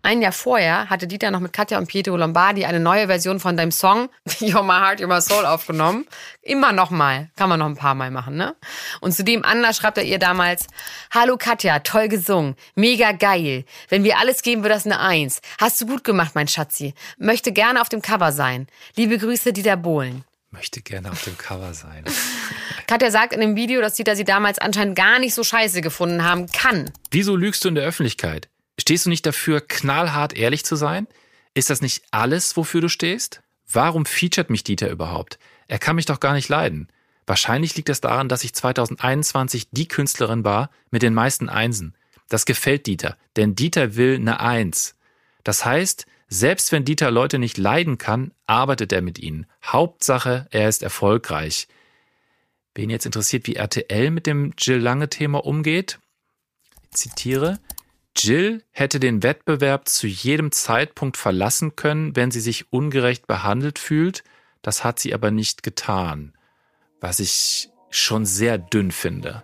Ein Jahr vorher hatte Dieter noch mit Katja und Pietro Lombardi eine neue Version von deinem Song You're My Heart, You're My Soul aufgenommen. Immer noch mal. Kann man noch ein paar Mal machen, ne? Und zudem Anna schreibt er ihr damals, Hallo Katja, toll gesungen. Mega geil. Wenn wir alles geben, wird das eine Eins. Hast du gut gemacht, mein Schatzi. Möchte gerne auf dem Cover sein. Liebe Grüße, Dieter Bohlen. Möchte gerne auf dem Cover sein. Katja sagt in dem Video, dass Dieter sie damals anscheinend gar nicht so scheiße gefunden haben kann. Wieso lügst du in der Öffentlichkeit? Stehst du nicht dafür, knallhart ehrlich zu sein? Ist das nicht alles, wofür du stehst? Warum featuret mich Dieter überhaupt? Er kann mich doch gar nicht leiden. Wahrscheinlich liegt es daran, dass ich 2021 die Künstlerin war mit den meisten Einsen. Das gefällt Dieter, denn Dieter will eine Eins. Das heißt, selbst wenn Dieter Leute nicht leiden kann, arbeitet er mit ihnen. Hauptsache, er ist erfolgreich. Wen jetzt interessiert, wie RTL mit dem Jill Lange-Thema umgeht? Ich zitiere. Jill hätte den Wettbewerb zu jedem Zeitpunkt verlassen können, wenn sie sich ungerecht behandelt fühlt. Das hat sie aber nicht getan. Was ich schon sehr dünn finde.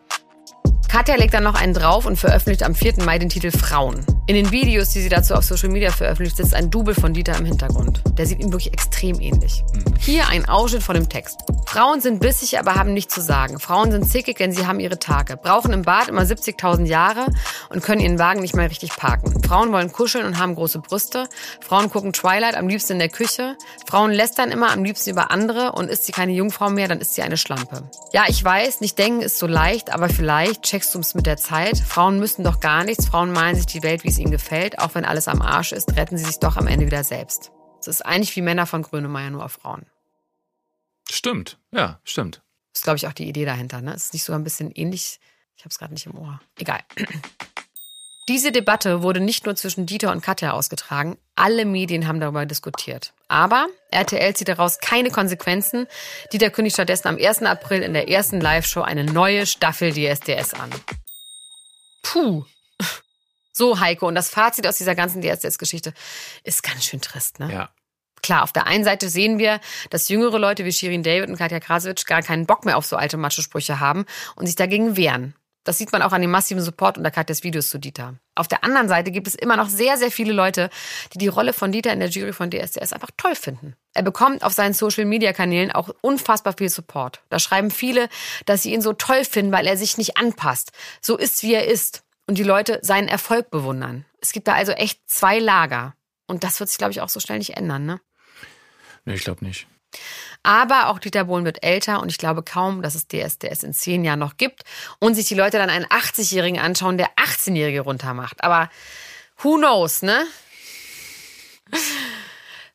Katja legt dann noch einen drauf und veröffentlicht am 4. Mai den Titel Frauen. In den Videos, die sie dazu auf Social Media veröffentlicht, sitzt ein Double von Dieter im Hintergrund. Der sieht ihm wirklich extrem ähnlich. Hier ein Ausschnitt von dem Text. Frauen sind bissig, aber haben nichts zu sagen. Frauen sind zickig, denn sie haben ihre Tage. Brauchen im Bad immer 70.000 Jahre und können ihren Wagen nicht mal richtig parken. Frauen wollen kuscheln und haben große Brüste. Frauen gucken Twilight am liebsten in der Küche. Frauen lästern immer am liebsten über andere und ist sie keine Jungfrau mehr, dann ist sie eine Schlampe. Ja, ich weiß, nicht denken ist so leicht, aber vielleicht checkst du es mit der Zeit. Frauen müssen doch gar nichts. Frauen malen sich die Welt, wie es ihnen gefällt. Auch wenn alles am Arsch ist, retten sie sich doch am Ende wieder selbst. Es ist eigentlich wie Männer von Grönemeyer, nur auf Frauen. Stimmt, ja, stimmt. Das ist, glaube ich, auch die Idee dahinter. Ne? Ist nicht sogar ein bisschen ähnlich? Ich habe es gerade nicht im Ohr. Egal. Diese Debatte wurde nicht nur zwischen Dieter und Katja ausgetragen. Alle Medien haben darüber diskutiert. Aber RTL zieht daraus keine Konsequenzen. Dieter kündigt stattdessen am 1. April in der ersten Live-Show eine neue Staffel DSDS an. Puh. So, Heiko, und das Fazit aus dieser ganzen DSDS-Geschichte ist ganz schön trist, ne? Ja. Klar, auf der einen Seite sehen wir, dass jüngere Leute wie Shirin David und Katja Krasowitsch gar keinen Bock mehr auf so alte Matschesprüche haben und sich dagegen wehren. Das sieht man auch an dem massiven Support unter Katjas Videos zu Dieter. Auf der anderen Seite gibt es immer noch sehr, sehr viele Leute, die die Rolle von Dieter in der Jury von DSDS einfach toll finden. Er bekommt auf seinen Social-Media-Kanälen auch unfassbar viel Support. Da schreiben viele, dass sie ihn so toll finden, weil er sich nicht anpasst. So ist, wie er ist. Und die Leute seinen Erfolg bewundern. Es gibt da also echt zwei Lager. Und das wird sich, glaube ich, auch so schnell nicht ändern, ne? Nee, ich glaube nicht. Aber auch Dieter Bohlen wird älter und ich glaube kaum, dass es DSDS in zehn Jahren noch gibt und sich die Leute dann einen 80-Jährigen anschauen, der 18-Jährige runtermacht. Aber who knows, ne?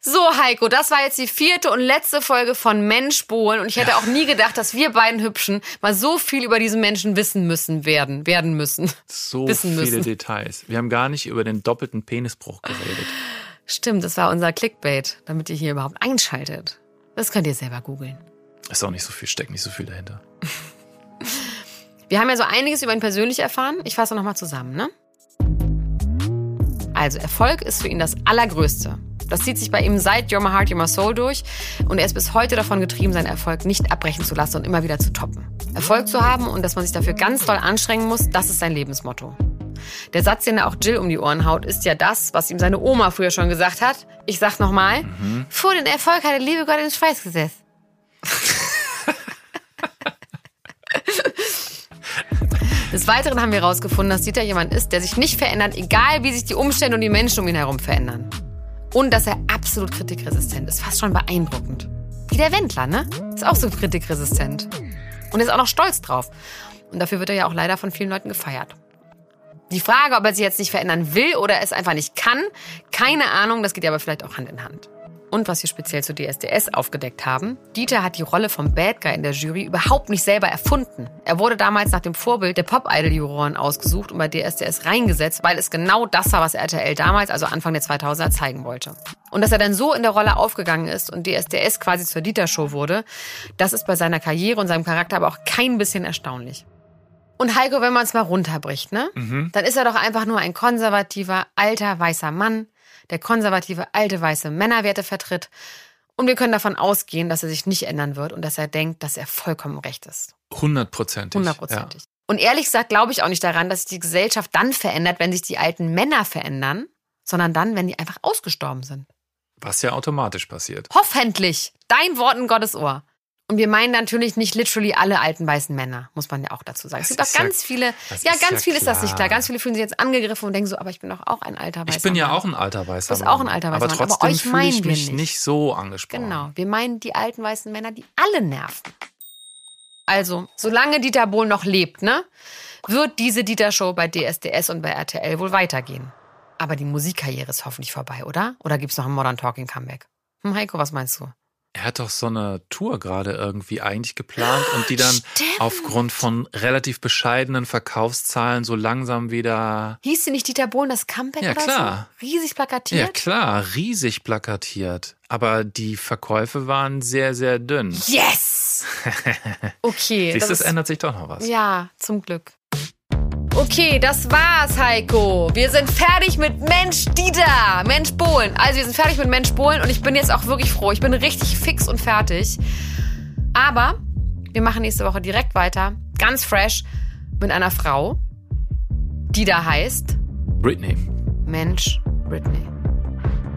So, Heiko, das war jetzt die vierte und letzte Folge von Mensch Bohlen und ich hätte auch nie gedacht, dass wir beiden Hübschen mal so viel über diesen Menschen wissen müssen werden, werden müssen. So wissen viele müssen. Details. Wir haben gar nicht über den doppelten Penisbruch geredet. Stimmt, das war unser Clickbait, damit ihr hier überhaupt einschaltet. Das könnt ihr selber googeln. Ist auch nicht so viel, steckt nicht so viel dahinter. Wir haben ja so einiges über ihn persönlich erfahren. Ich fasse nochmal zusammen, ne? Also, Erfolg ist für ihn das Allergrößte. Das zieht sich bei ihm seit You're My Heart, You're My Soul durch und er ist bis heute davon getrieben, seinen Erfolg nicht abbrechen zu lassen und immer wieder zu toppen. Erfolg zu haben und dass man sich dafür ganz doll anstrengen muss, das ist sein Lebensmotto. Der Satz, den er auch Jill um die Ohren haut, ist ja das, was ihm seine Oma früher schon gesagt hat. Ich sag nochmal, vor den Erfolg hat der liebe Gott ins Schweiß gesetzt. Des Weiteren haben wir herausgefunden, dass Dieter jemand ist, der sich nicht verändert, egal wie sich die Umstände und die Menschen um ihn herum verändern. Und dass er absolut kritikresistent ist. Fast schon beeindruckend. Wie der Wendler, ne? Ist auch so kritikresistent. Und ist auch noch stolz drauf. Und dafür wird er ja auch leider von vielen Leuten gefeiert. Die Frage, ob er sich jetzt nicht verändern will oder es einfach nicht kann, keine Ahnung, das geht ja aber vielleicht auch Hand in Hand. Und was wir speziell zu DSDS aufgedeckt haben, Dieter hat die Rolle vom Bad Guy in der Jury überhaupt nicht selber erfunden. Er wurde damals nach dem Vorbild der Pop-Idol-Juroren ausgesucht und bei DSDS reingesetzt, weil es genau das war, was RTL damals, also Anfang der 2000er, zeigen wollte. Und dass er dann so in der Rolle aufgegangen ist und DSDS quasi zur Dieter-Show wurde, das ist bei seiner Karriere und seinem Charakter aber auch kein bisschen erstaunlich. Und Heiko, wenn man es mal runterbricht, ne? Mhm. Dann ist er doch einfach nur ein konservativer, alter, weißer Mann, der konservative, alte, weiße Männerwerte vertritt. Und wir können davon ausgehen, dass er sich nicht ändern wird und dass er denkt, dass er vollkommen recht ist. Hundertprozentig. Hundertprozentig. Und ehrlich gesagt glaube ich auch nicht daran, dass sich die Gesellschaft dann verändert, wenn sich die alten Männer verändern, sondern dann, wenn die einfach ausgestorben sind. Ja. Was ja automatisch passiert. Hoffentlich. Dein Wort in Gottes Ohr. Und wir meinen natürlich nicht literally alle alten weißen Männer, muss man ja auch dazu sagen. Das es gibt auch ist ja- ganz viele, ja, ganz ja viel ist das nicht klar. Ganz viele fühlen sich jetzt angegriffen und denken so, aber ich bin doch auch ein alter weißer Ich bin ja Mann. auch ein alter weißer Du bist Mann. auch ein alter weißer aber Mann, aber trotzdem euch fühle meinen ich wir mich nicht. nicht so angesprochen. Genau, wir meinen die alten weißen Männer, die alle nerven. Also, solange Dieter Bohlen noch lebt, ne, wird diese Dieter-Show bei DSDS und bei RTL wohl weitergehen. Aber die Musikkarriere ist hoffentlich vorbei, oder? Oder gibt's noch ein Modern Talking Comeback? Hm, Heiko, was meinst du? Er hat doch so eine Tour gerade irgendwie eigentlich geplant und die dann Stimmt. aufgrund von relativ bescheidenen Verkaufszahlen so langsam wieder. Hieß sie nicht Dieter Bohlen das Comeback Ja, klar. so? Riesig Ja, plakatiert? klar, riesig plakatiert. Aber die Verkäufe waren sehr, sehr dünn. Yes! Okay. Siehst du, es ändert sich doch noch was. Ja, zum Glück. Okay, das war's, Heiko. Wir sind fertig mit Mensch Dieter, Mensch Bohlen. Also wir sind fertig mit Mensch Bohlen und ich bin jetzt auch wirklich froh. Ich bin richtig fix und fertig. Aber wir machen nächste Woche direkt weiter, ganz fresh, mit einer Frau, die da heißt Britney. Mensch Britney.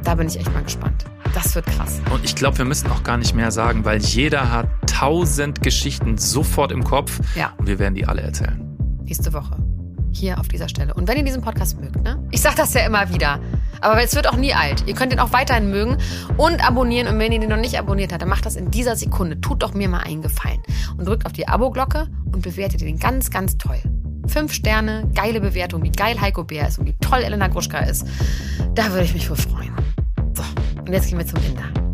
Da bin ich echt mal gespannt. Das wird krass. Und ich glaube, wir müssen auch gar nicht mehr sagen, weil jeder hat tausend Geschichten sofort im Kopf. Ja. Und wir werden die alle erzählen. nächste Woche. Hier auf dieser Stelle. Und wenn ihr diesen Podcast mögt, ne? Ich sag das ja immer wieder. Aber es wird auch nie alt. Ihr könnt ihn auch weiterhin mögen und abonnieren. Und wenn ihr den noch nicht abonniert habt, dann macht das in dieser Sekunde. Tut doch mir mal einen Gefallen. Und drückt auf die Abo-Glocke und bewertet den ganz, ganz toll. Fünf Sterne, geile Bewertung, wie geil Heiko Bär ist und wie toll Elena Gruschka ist. Da würde ich mich wohl freuen. So, und jetzt gehen wir zum Inder.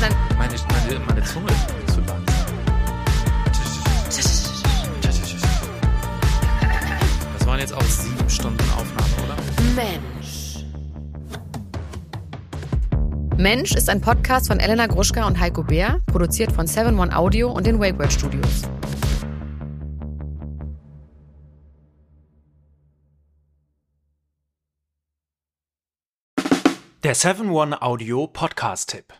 Dann Meine, meine, meine Zunge ist zu lang. Das waren jetzt auch sieben Stunden Aufnahme, oder? Mensch. Mensch ist ein Podcast von Elena Gruschka und Heiko Bär, produziert von 7 One Audio und den WakeWord Studios. Der 7-One Audio Podcast-Tipp.